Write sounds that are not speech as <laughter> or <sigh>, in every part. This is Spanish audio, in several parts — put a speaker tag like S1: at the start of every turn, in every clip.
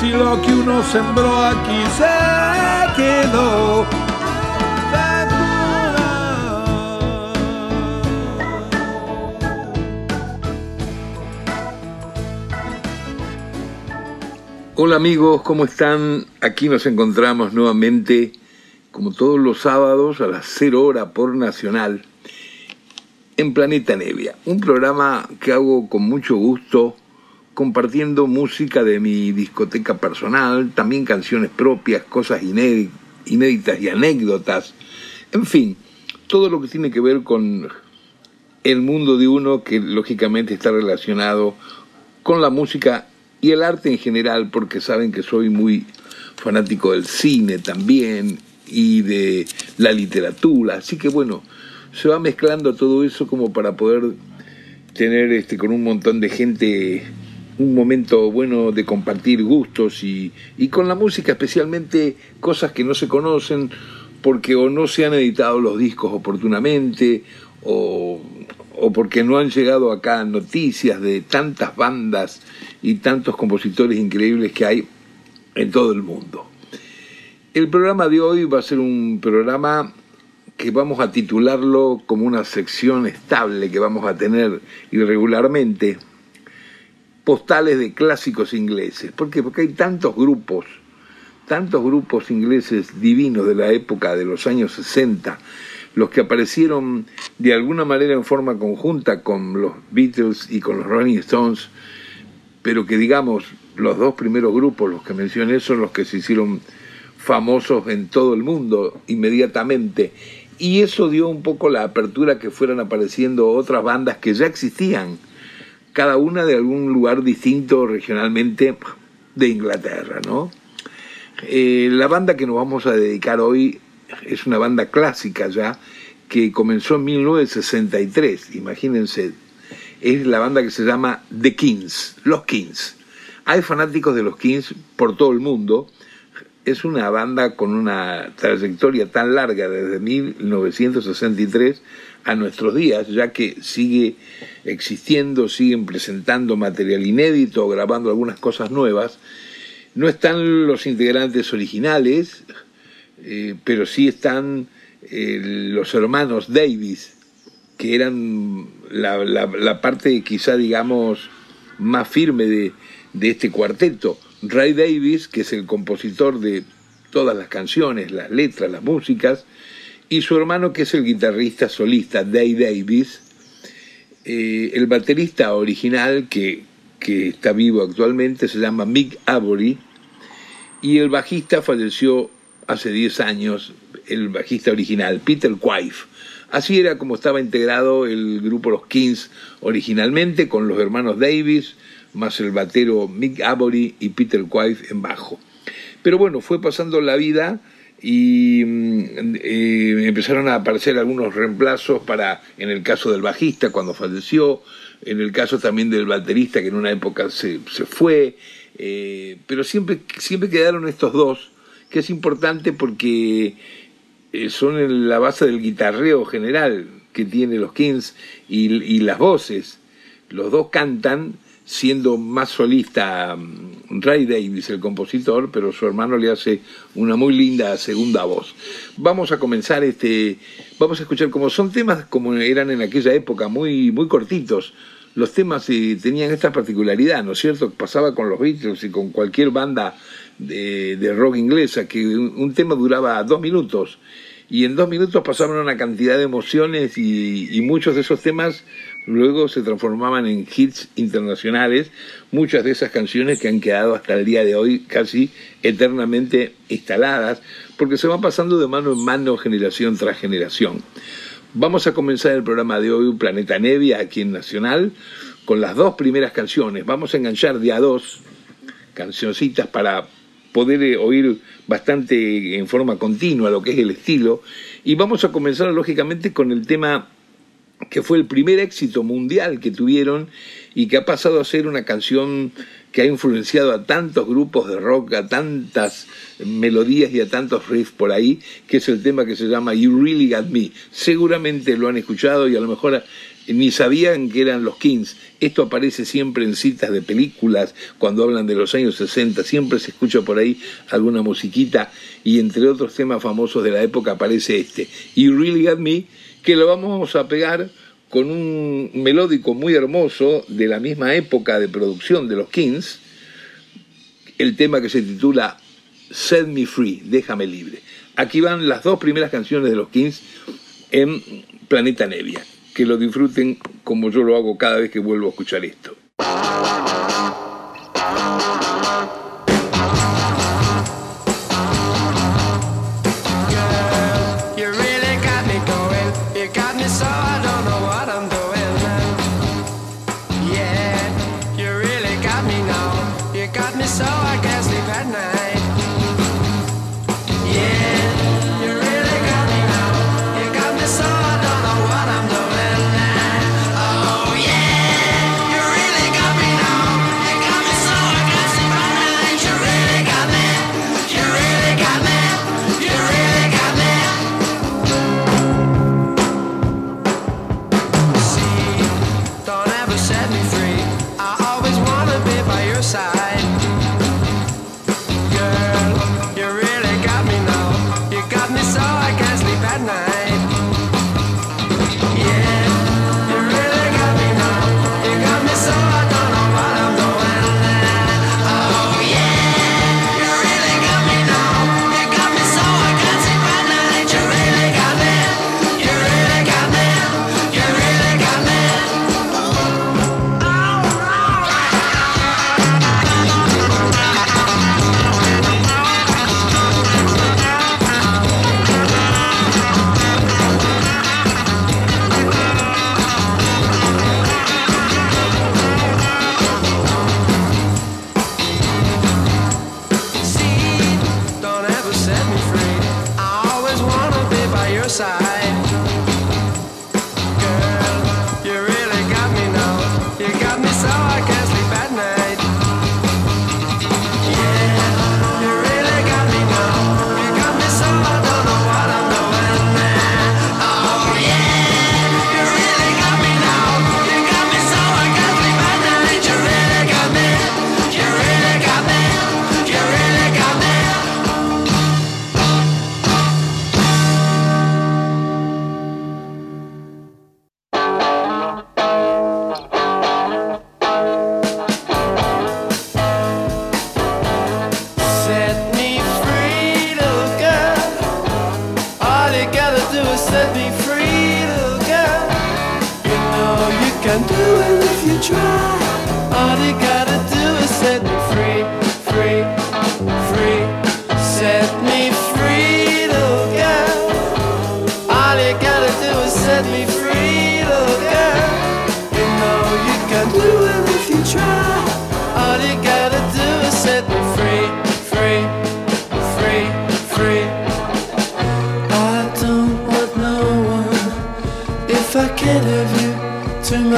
S1: si lo que uno sembró aquí se quedó. Hola amigos, ¿cómo están? Aquí nos encontramos nuevamente, como todos los sábados, a las 0 hora por Nacional, en Planeta Nevia, un programa que hago con mucho gusto compartiendo música de mi discoteca personal, también canciones propias, cosas inéditas y anécdotas, en fin, todo lo que tiene que ver con el mundo de uno que lógicamente está relacionado con la música y el arte en general, porque saben que soy muy fanático del cine también y de la literatura, así que bueno, se va mezclando todo eso como para poder tener este con un montón de gente un momento bueno de compartir gustos y, y con la música especialmente cosas que no se conocen porque o no se han editado los discos oportunamente o, o porque no han llegado acá noticias de tantas bandas y tantos compositores increíbles que hay en todo el mundo. El programa de hoy va a ser un programa que vamos a titularlo como una sección estable que vamos a tener irregularmente postales de clásicos ingleses. ¿Por qué? Porque hay tantos grupos, tantos grupos ingleses divinos de la época de los años 60, los que aparecieron de alguna manera en forma conjunta con los Beatles y con los Rolling Stones, pero que digamos, los dos primeros grupos, los que mencioné, son los que se hicieron famosos en todo el mundo inmediatamente. Y eso dio un poco la apertura que fueran apareciendo otras bandas que ya existían cada una de algún lugar distinto regionalmente de Inglaterra, ¿no? Eh, la banda que nos vamos a dedicar hoy es una banda clásica ya, que comenzó en 1963, imagínense, es la banda que se llama The Kings, Los Kings. Hay fanáticos de los Kings por todo el mundo, es una banda con una trayectoria tan larga desde 1963 a nuestros días, ya que sigue existiendo, siguen presentando material inédito, grabando algunas cosas nuevas. No están los integrantes originales, eh, pero sí están eh, los hermanos Davis, que eran la, parte quizá digamos más firme de, de este cuarteto. Ray Davis, que es el compositor de todas las canciones, las letras, las músicas, y su hermano que es el guitarrista solista Dave Davis, eh, el baterista original que, que, está vivo actualmente se llama Mick Abory y el bajista falleció hace 10 años, el bajista original, Peter Quife. Así era como estaba integrado el grupo Los Kings originalmente, con los hermanos Davis, más el batero Mick Abory y Peter Quife en bajo. Pero bueno, fue pasando la vida y eh, empezaron a aparecer algunos reemplazos para, en el caso del bajista cuando falleció, en el caso también del baterista que en una época se, se fue, eh, pero siempre, siempre quedaron estos dos, que es importante porque eh, son la base del guitarreo general que tiene los Kings y las voces. Los dos cantan siendo más solista mm, Ray Davis, el compositor, pero su hermano le hace una muy linda segunda voz. Vamos a comenzar este, vamos a escuchar como son temas como eran en aquella época, muy, muy cortitos. Los temas eh, tenían esta particularidad, ¿no es cierto? Pasaba con los Beatles y con cualquier banda de, rock inglesa, que un, tema duraba dos minutos y en dos minutos pasaban una cantidad de emociones y, muchos de esos temas luego se transformaban en hits internacionales, muchas de esas canciones que han quedado hasta el día de hoy casi eternamente instaladas, porque se van pasando de mano en mano generación tras generación. Vamos a comenzar el programa de hoy, Planeta Nevia, aquí en Nacional, con las dos primeras canciones. Vamos a enganchar de a dos cancioncitas para
S2: poder eh, oír bastante en forma continua lo que es el estilo. Y vamos a comenzar lógicamente con el tema que fue el primer éxito mundial que tuvieron y que ha pasado a ser una canción que ha influenciado a tantos grupos de rock, a tantas melodías y a tantos riffs por ahí, que es el tema que se llama You Really Got Me. Seguramente lo han escuchado y a lo mejor ni sabían que eran los Kings. Esto aparece siempre en citas de películas, cuando hablan de los años 60, siempre se escucha por ahí alguna musiquita y entre otros temas famosos de la época aparece este. You Really Got Me, que lo vamos a pegar con un melódico muy hermoso de la misma época de producción de los Kings, el tema que se titula Set Me Free, déjame libre. Aquí van las dos primeras canciones de los Kings en Planeta Nevia que lo disfruten como yo lo hago cada vez que vuelvo a escuchar esto.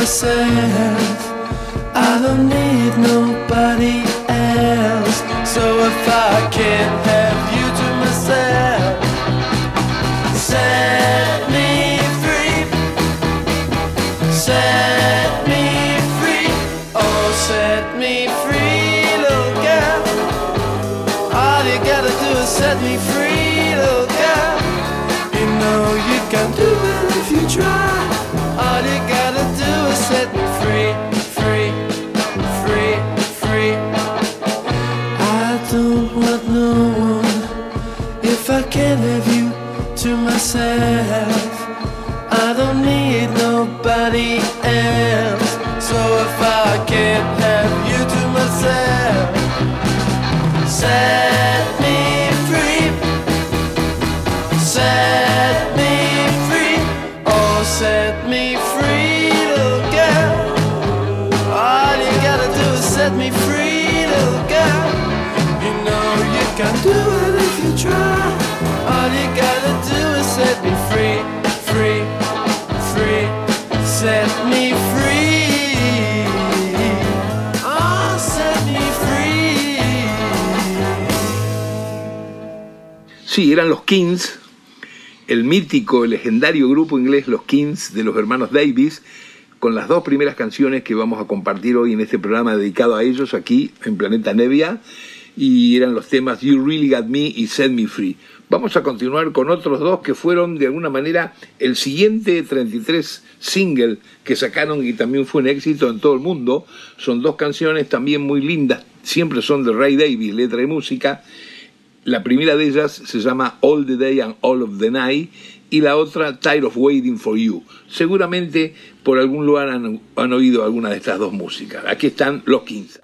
S3: Set me free, little girl. You know you
S2: Sí, eran los Kings, el mítico, el legendario grupo inglés Los Kings de los hermanos Davis, con las dos primeras canciones que vamos a compartir hoy en este programa dedicado a ellos aquí en Planeta Nevia, y eran los temas You Really Got Me y Set Me Free. Vamos a continuar con otros dos que fueron de alguna manera el siguiente 33 single que sacaron y también fue un éxito en todo el mundo. Son dos canciones también muy lindas, siempre son de Ray Davis, letra y música. La primera de ellas se llama All the Day and All of the Night y la otra Tired of Waiting for You. Seguramente por algún lugar han, han oído alguna de estas dos músicas. Aquí están los 15.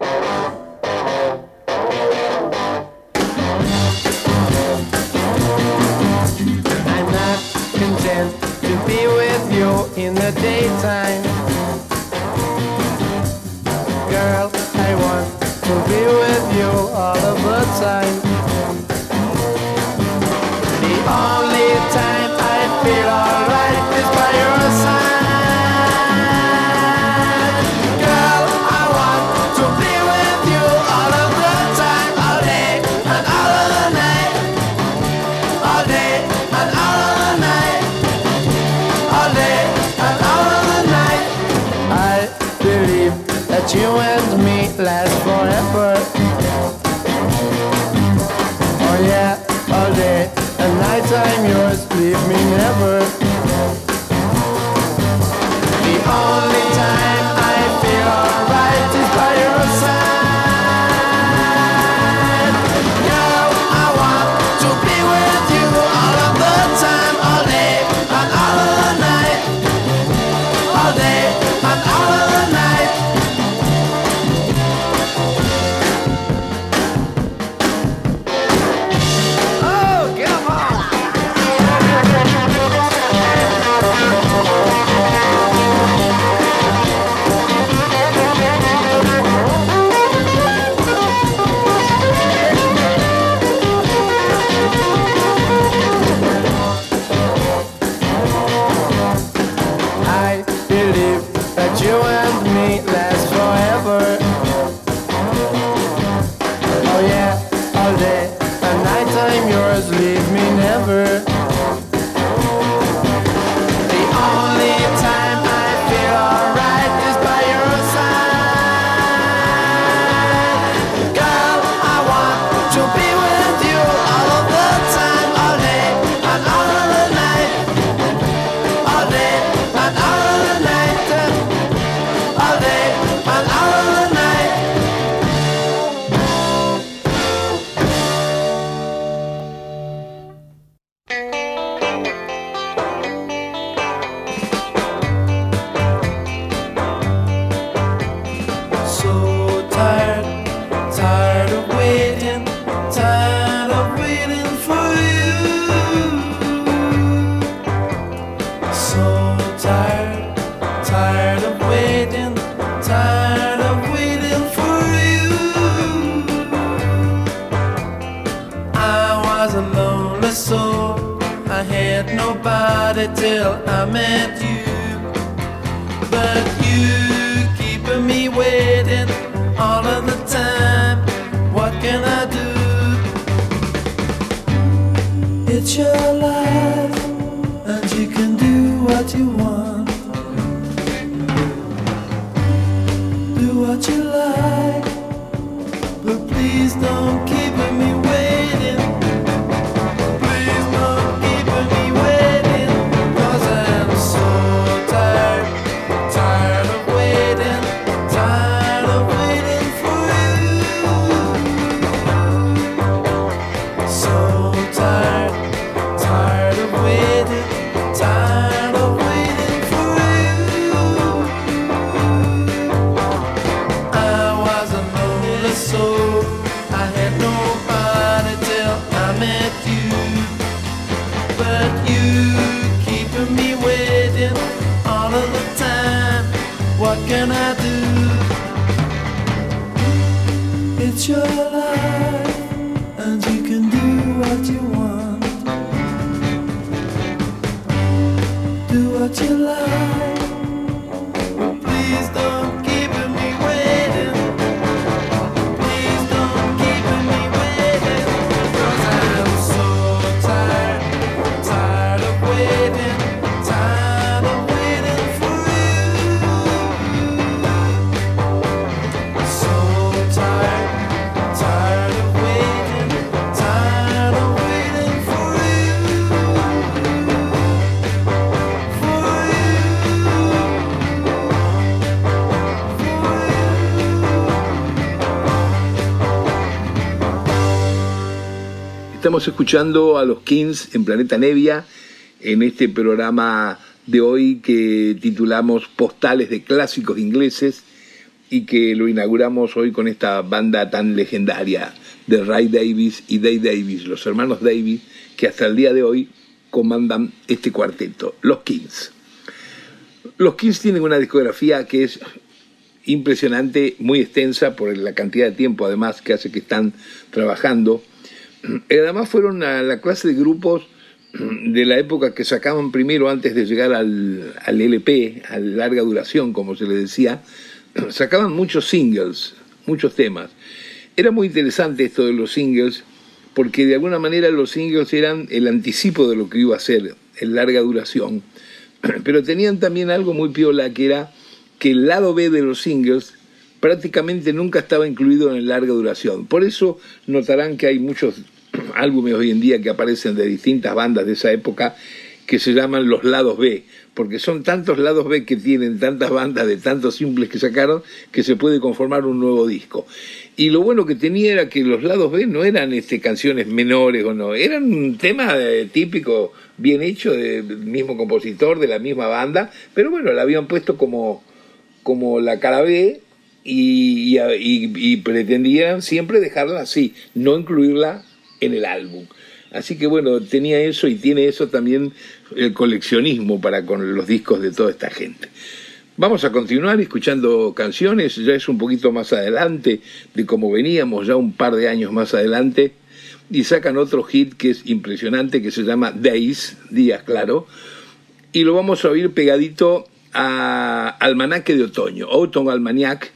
S1: Estamos escuchando a los Kings en Planeta Nevia en este programa de hoy que titulamos Postales de Clásicos Ingleses y que lo inauguramos hoy con esta banda tan legendaria de Ray Davis y Dave Davis, los hermanos Davis, que hasta el día de hoy comandan este cuarteto, los Kings. Los Kings tienen una discografía que es impresionante, muy extensa por la cantidad de tiempo además que hace que están trabajando. Además fueron a la clase de grupos de la época que sacaban primero antes de llegar al, LP, a larga duración, como se le decía, <clears throat> sacaban muchos singles, muchos temas. Era muy interesante esto de los singles, porque de alguna manera los singles eran el anticipo de lo que iba a ser en larga duración. <clears throat> Pero tenían también algo muy piola, que era que el lado B de los singles prácticamente nunca estaba incluido en larga duración. Por eso notarán que hay muchos álbumes hoy en día que aparecen de distintas bandas de esa época que se llaman los lados B, porque son tantos lados B que tienen tantas bandas de tantos simples que sacaron que se puede conformar un nuevo disco. Y lo bueno que tenía era que los lados B no eran este, canciones menores o no, eran un tema eh, típico, bien hecho, del mismo compositor, de la misma banda, pero bueno, la habían puesto como, como la cara B y, pretendían siempre dejarla así, no incluirla en el álbum. Así que bueno, tenía eso y tiene eso también el coleccionismo para con los discos de toda esta gente. Vamos a continuar escuchando canciones, ya es un poquito más adelante de como veníamos, ya un par de años más adelante, y sacan otro hit que es impresionante, que se llama Days, Días, claro, y lo vamos a oír pegadito a Almanaque de Otoño, Autumn Almanac,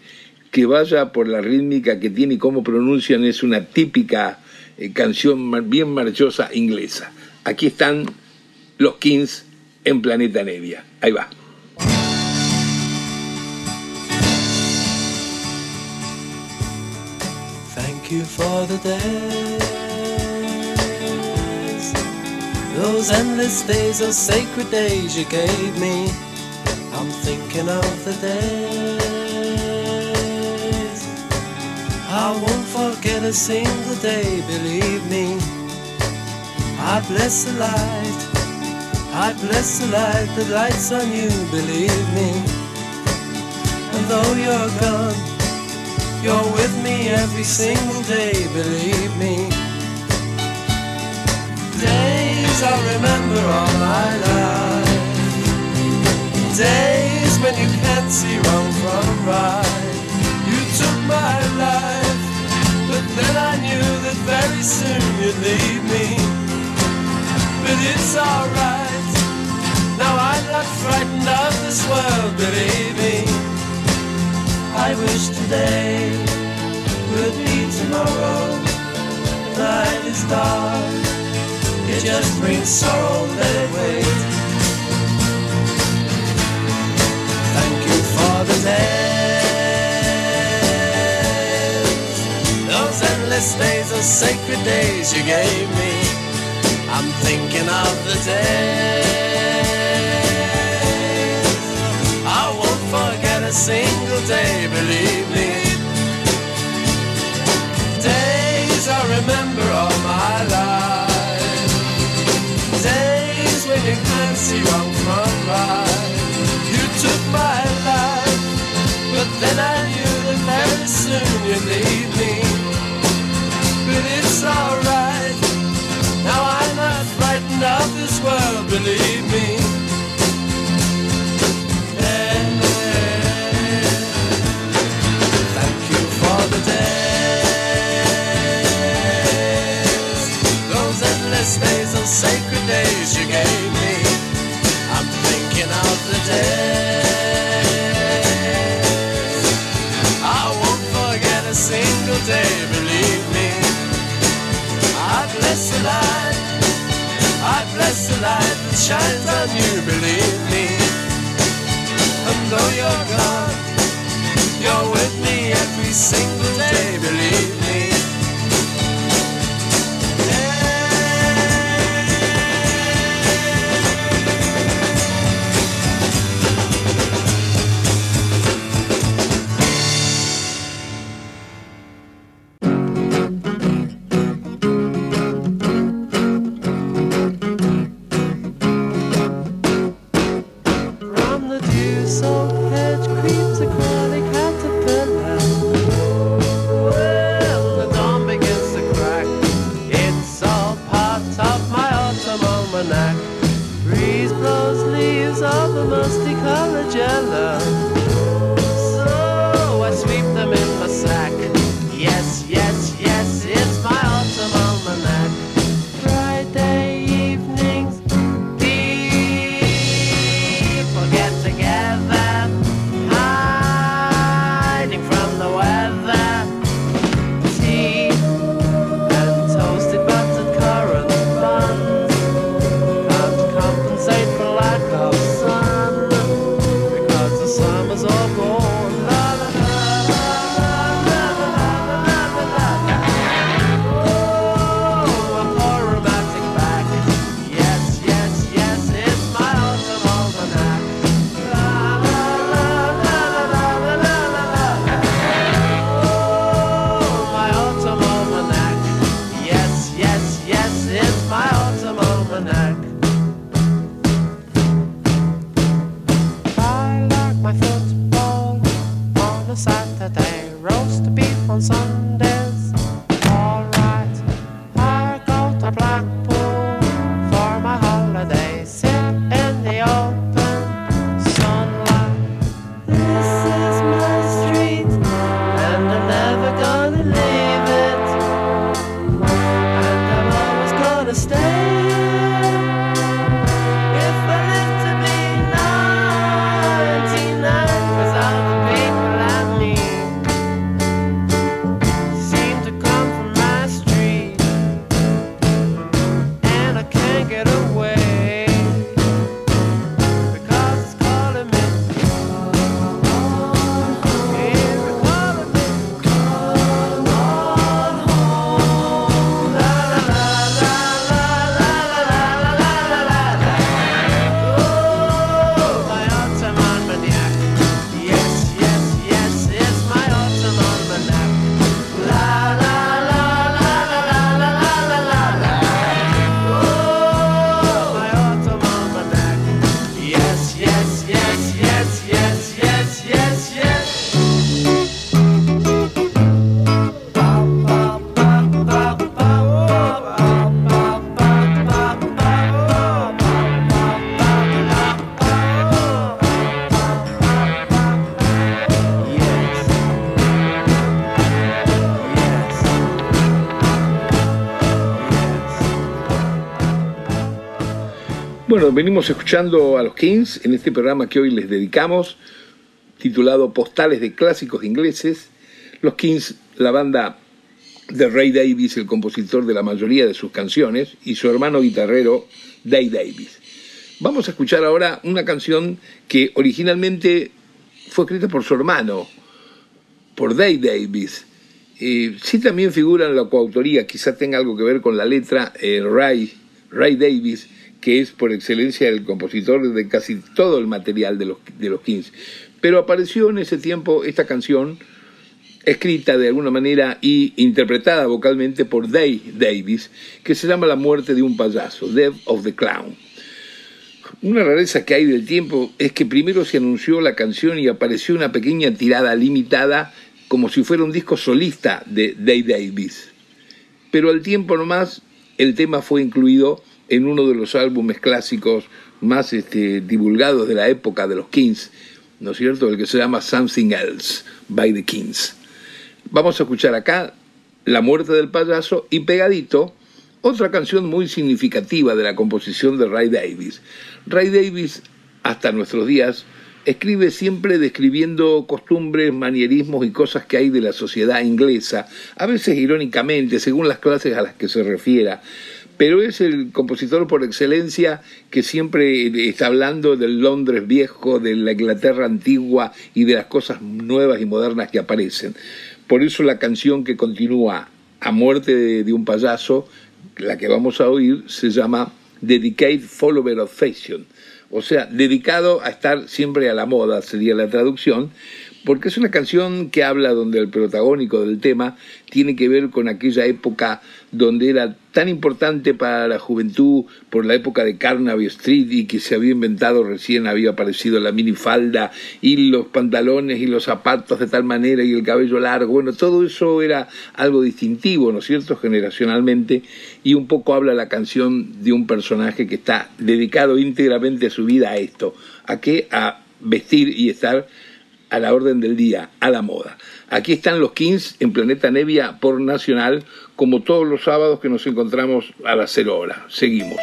S1: que vaya por la rítmica que tiene y cómo pronuncian, es una típica eh, canción bien marchosa inglesa. Aquí están los Kings en Planeta Nevia. Ahí va.
S2: Thank you for the days, those endless days, those sacred days you gave me. I'm thinking of the days I won't forget a single day, believe me. I bless the light, I bless the light that lights on you, believe me. And though you're gone, you're with me every single day, believe me. Days I'll remember all my life. Days when you can't see wrong from right. My life, but then I knew that very soon you'd leave me. But it's alright, now I'm not frightened of this world, believe me. I wish today would be tomorrow. The night is dark, it just brings sorrow, let it wait. Thank you for the days, those days, are sacred days you gave me. I'm thinking of the days I won't forget a single day, believe me. Days I remember all my life. Days when you can't see wrong from right. You took my life, but then I knew that very soon you'd leave believe me. Thank you for the days, those endless days, those sacred days you gave me. I'm thinking of the days I won't forget a single day, believe me. I bless the light, Bless the light that shines on you, believe me. And though you're gone, you're with me every single day, believe me.
S4: Those leaves of a musty color
S2: yellow. Venimos escuchando a los Kings en este programa que hoy les dedicamos, titulado Postales de Clásicos Ingleses. Los Kings, la banda de Ray Davis, el compositor de la mayoría de sus canciones, y su hermano guitarrero, Dave Davis. Vamos a escuchar ahora una canción que originalmente fue escrita por su hermano, por Dave Davis. Eh, sí también figura en la coautoría, quizá tenga algo que ver con la letra eh, Ray, Ray Davis, que es por excelencia el compositor de casi todo el material de los, de los Kings. Pero apareció en ese tiempo esta canción, escrita de alguna manera y interpretada vocalmente por Dave Davis, que se llama La muerte de un payaso, Death of the Clown. Una rareza que hay del tiempo es que primero se anunció la canción y apareció una pequeña tirada limitada como si fuera un disco solista de Dave Davis. Pero al tiempo nomás el tema fue incluido en uno de los álbumes clásicos más este, divulgados de la época de los Kings, ¿no es cierto? El que se llama Something Else by the Kings. Vamos a escuchar acá La muerte del payaso y pegadito otra canción muy significativa de la composición de Ray Davis. Ray Davis, hasta nuestros días, escribe siempre describiendo costumbres, manierismos y cosas que hay de la sociedad inglesa, a veces irónicamente, según las clases a las que se refiera pero es el compositor por excelencia que siempre está hablando del Londres viejo, de la Inglaterra antigua y de las cosas nuevas y modernas que aparecen. Por eso la canción que continúa a muerte de, un payaso, la que vamos a oír, se llama Dedicated Follower of Fashion, o sea, dedicado a estar siempre a la moda, sería la traducción,
S1: porque es una canción que habla donde el protagónico del tema tiene que ver con aquella época donde era tan importante para la juventud por la época de Carnaby Street y que se había inventado recién había aparecido la minifalda y los pantalones y los zapatos de tal manera y el cabello largo. Bueno todo eso era algo distintivo no es cierto generacionalmente. Y un poco habla la canción de un personaje que está dedicado íntegramente a su vida a esto a qué a vestir y estar a la orden del día, a la moda. Aquí están los Kings en Planeta Nevia por Nacional, como todos los sábados que nos encontramos a las cero hora. Seguimos.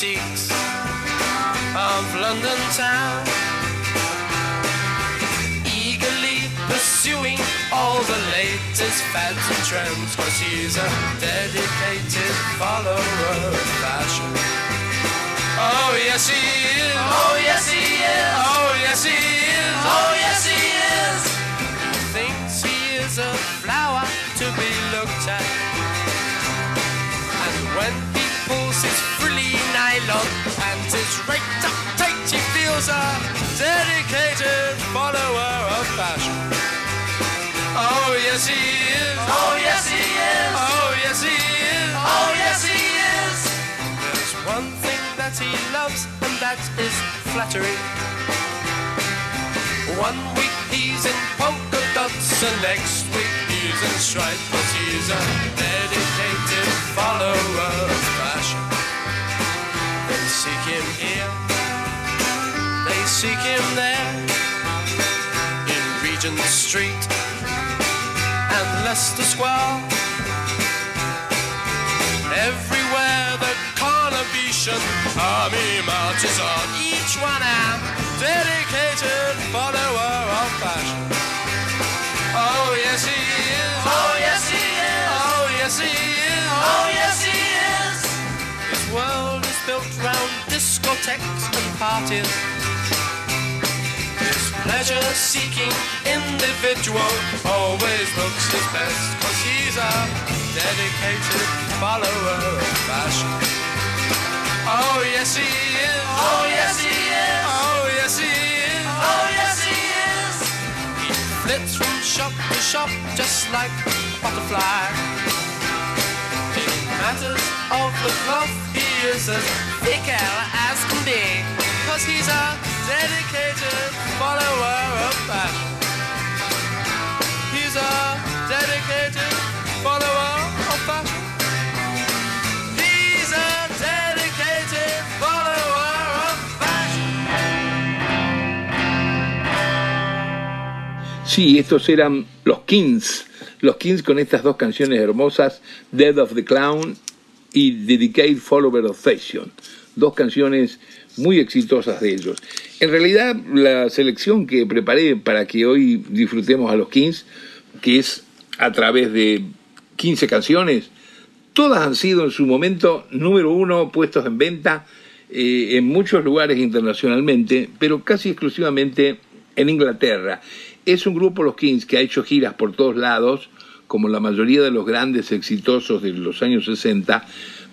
S2: Boutiques of London town. Eagerly pursuing all the latest fads and trends, cause he's a dedicated follower of fashion. Oh yes he is. Oh yes he is. Oh yes he is. Oh yes he is. Thinks he is a flower to be looked at. Feels a dedicated follower of fashion. Oh yes he is. Oh yes he is. Oh yes he is. Oh yes he is. There's one thing that he loves, and that is flattery. One week he's in polka dots, and next week he's in stripes, but he's a dedicated follower of fashion. They seek him here, seek him there, in Regent Street and Leicester Square. Everywhere the Carnabetian army marches on, each one a dedicated follower of fashion. Oh yes he is. Oh yes he is. Oh yes he is. Oh yes he is. His world is built round discotheques and parties. His pleasure-seeking individual always looks his best, cause he's a dedicated follower of fashion. Oh yes he is. Oh yes he is. Oh yes he is. Oh yes he is. He flits from shop to shop just like a butterfly. In matters of the cloth, he is as fickle as can be. Cause he's a dedicated follower of fashion. He's a dedicated follower of fashion. He's a dedicated follower of fashion.
S1: Sí, estos eran los Kings. Los Kings con estas dos canciones hermosas, Dead of the Clown y Dedicated Follower of Fashion. Dos canciones muy exitosas de ellos. En realidad, la selección que preparé para que hoy disfrutemos a los Kings, que es a través de 15 canciones, todas han sido en su momento número uno, puestos en venta eh, en muchos lugares internacionalmente, pero casi exclusivamente en Inglaterra. Es un grupo, los Kings, que ha hecho giras por todos lados, como la mayoría de los grandes exitosos de los años 60,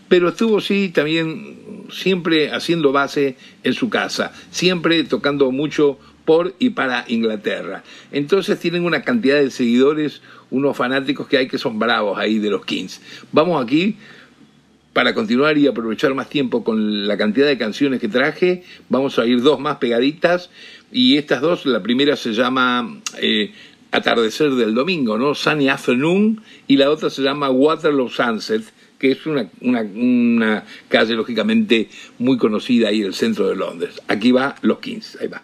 S1: pero estuvo sí también siempre haciendo base en su casa, siempre tocando mucho por y para Inglaterra. Entonces tienen una cantidad de seguidores, unos fanáticos que hay que son bravos ahí de los Kings. Vamos aquí para continuar y aprovechar más tiempo con la cantidad de canciones que traje, vamos a ir dos más pegaditas y estas dos, la primera se llama eh, Atardecer del Domingo, ¿no? Sunny Afternoon y la otra se llama Waterloo Sunset, que es una, una, una calle lógicamente muy conocida ahí en el centro de Londres. Aquí va Los Kings, ahí va.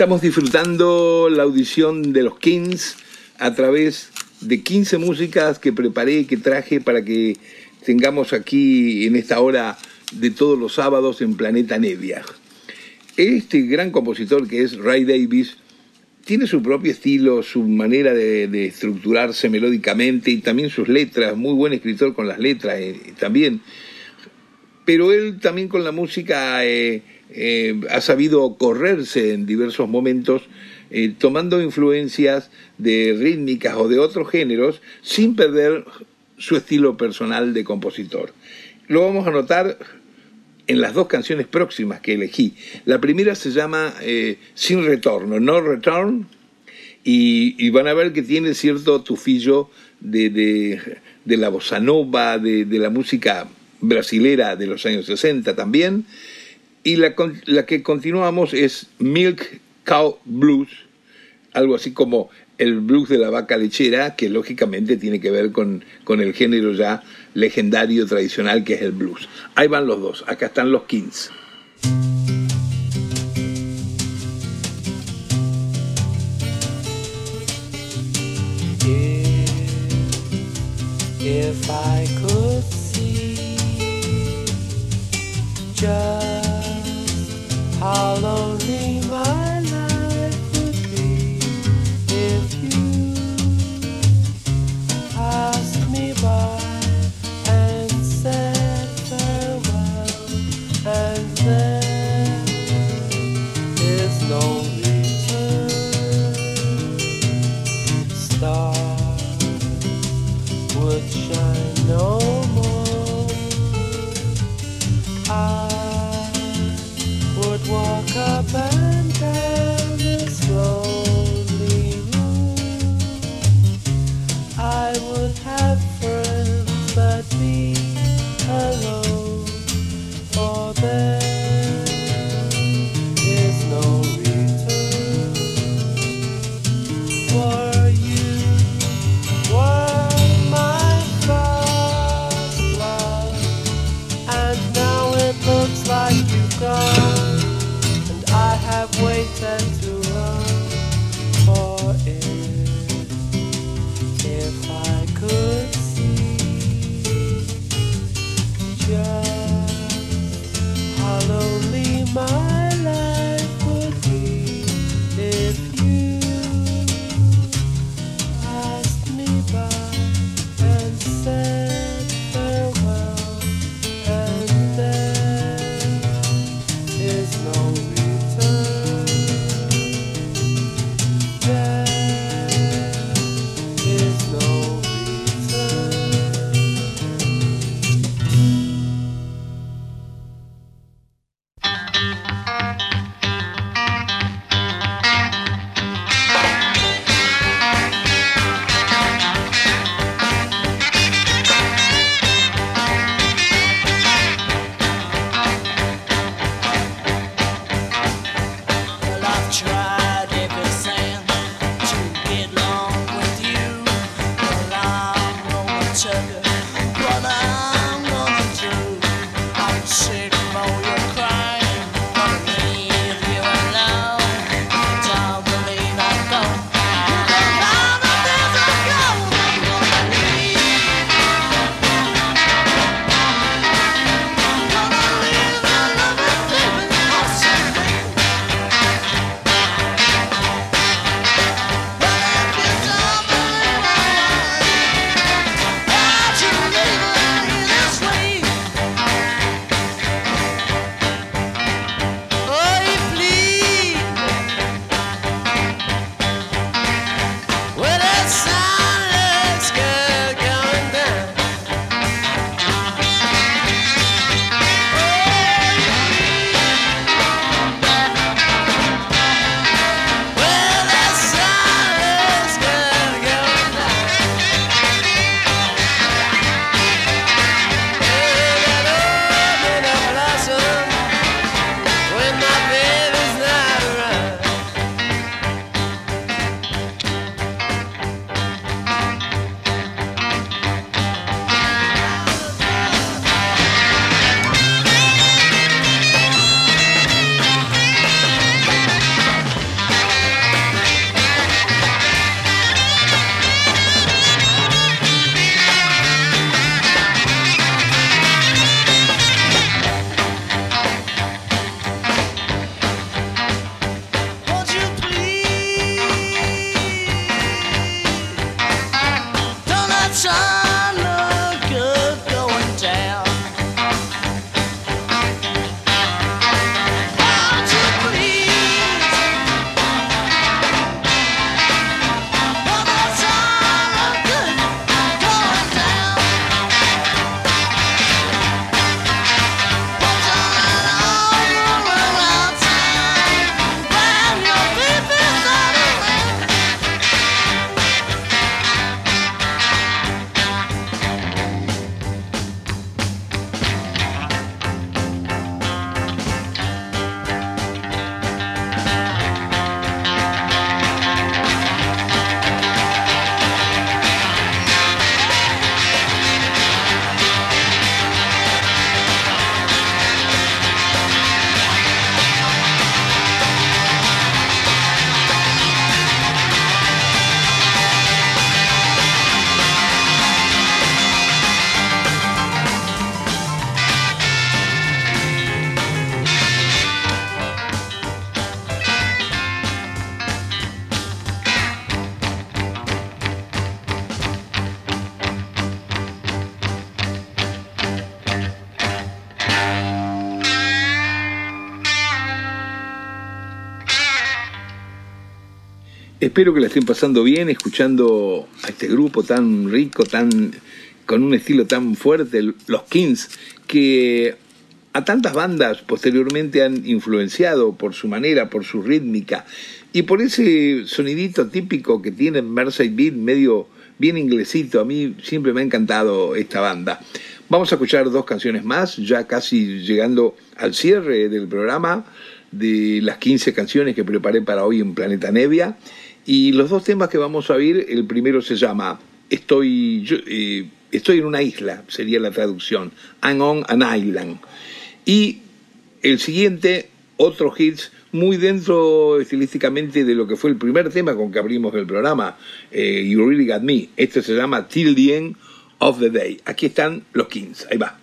S1: Estamos disfrutando la audición de los Kings a través de 15 músicas que preparé, que traje para que tengamos aquí en esta hora de todos los sábados en Planeta Nevia. Este gran compositor que es Ray Davis tiene su propio estilo, su manera de, estructurarse melódicamente y también sus letras, muy buen escritor con las letras eh, también, pero él también con la música... Eh, eh, ha sabido correrse en diversos momentos, eh, tomando influencias de rítmicas o de otros géneros, sin perder su estilo personal de compositor. Lo vamos a notar en las dos canciones próximas que elegí. La primera se llama eh, Sin Retorno, No Return, y, van a ver que tiene cierto tufillo de, de, de la bossa nova, de, de, la música brasilera de los años 60 también. Y la, la que continuamos es Milk Cow Blues, algo así como el blues de la vaca lechera, que lógicamente tiene que ver con, con el género ya legendario tradicional que es el blues. Ahí van los dos, acá están los Kings.
S2: Halloween. hello. Espero que la estén pasando bien escuchando a este grupo tan rico, tan con un estilo tan fuerte, los Kings, que a tantas bandas posteriormente han influenciado por su manera, por su rítmica y por ese sonidito típico que tiene Mercy Beat, medio bien inglesito. A mí siempre me ha encantado esta banda. Vamos a escuchar dos canciones más, ya casi llegando al cierre del programa de las 15 canciones que preparé para hoy en Planeta Nevia. Y los dos temas que vamos a oír, el primero se llama Estoy, yo, eh, estoy en una isla, sería la traducción, I'm on an island. Y el siguiente, otro hits muy dentro estilísticamente de lo que fue el primer tema con que abrimos el programa, eh, You Really Got Me. Este se llama Till the End of the Day. Aquí están los Kings, ahí va.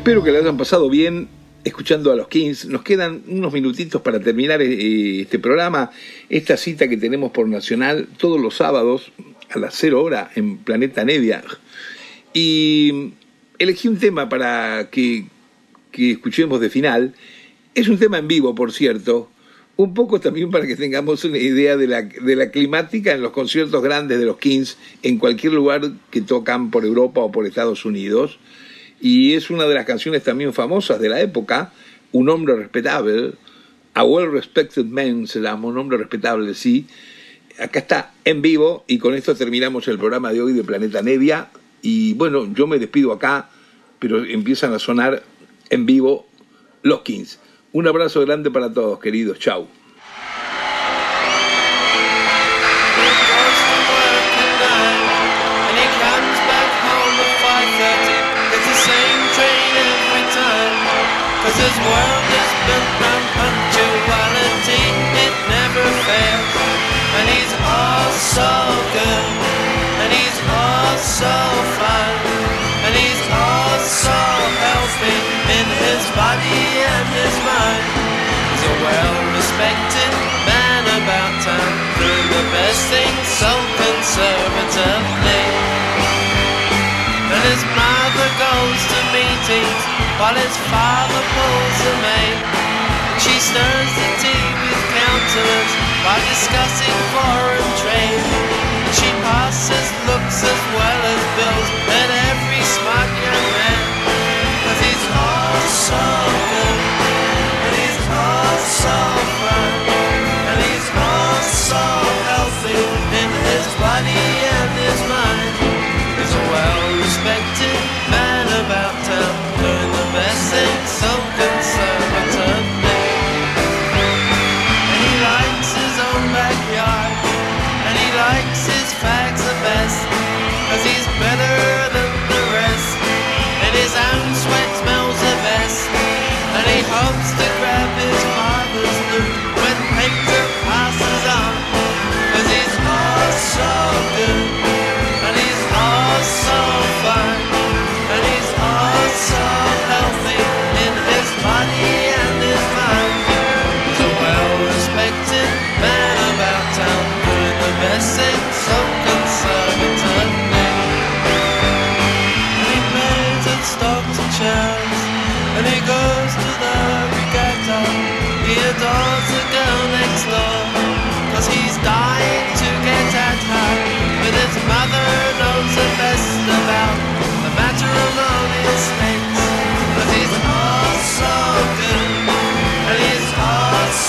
S1: Espero que le hayan pasado bien escuchando a los Kings. Nos quedan unos minutitos para terminar eh, este programa, esta cita que tenemos por Nacional todos los sábados a las 0 hora en Planeta Nevia. Y elegí un tema para que, que escuchemos de final. Es un tema en vivo, por cierto, un poco también para que tengamos una idea de la, de la climática en los conciertos grandes de los Kings en cualquier lugar que tocan por Europa o por Estados Unidos. Y es una de las canciones también famosas de la época, Un hombre respetable, A Well Respected Man se llama, un hombre respetable, sí. Acá está en vivo y con esto terminamos el programa de hoy de Planeta Nevia. Y bueno, yo me despido acá, pero empiezan a sonar en vivo los Kings. Un abrazo grande para todos, queridos. Chau.
S2: Cause his world is built on punctuality, it never fails. And he's all so good, and he's all so fun, and he's all so healthy in his body and his mind. He's a well-respected man about town, doing the best thing so while his father pulls the maid. And she stirs the tea with countenance while discussing foreign trade. She passes looks as well as bills at every smart young man. Cause he's all so good. And he's all so fun. And he's all so healthy in his body and his mind. He's a well-respected and he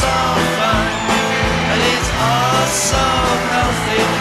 S2: so fun, and it's all so healthy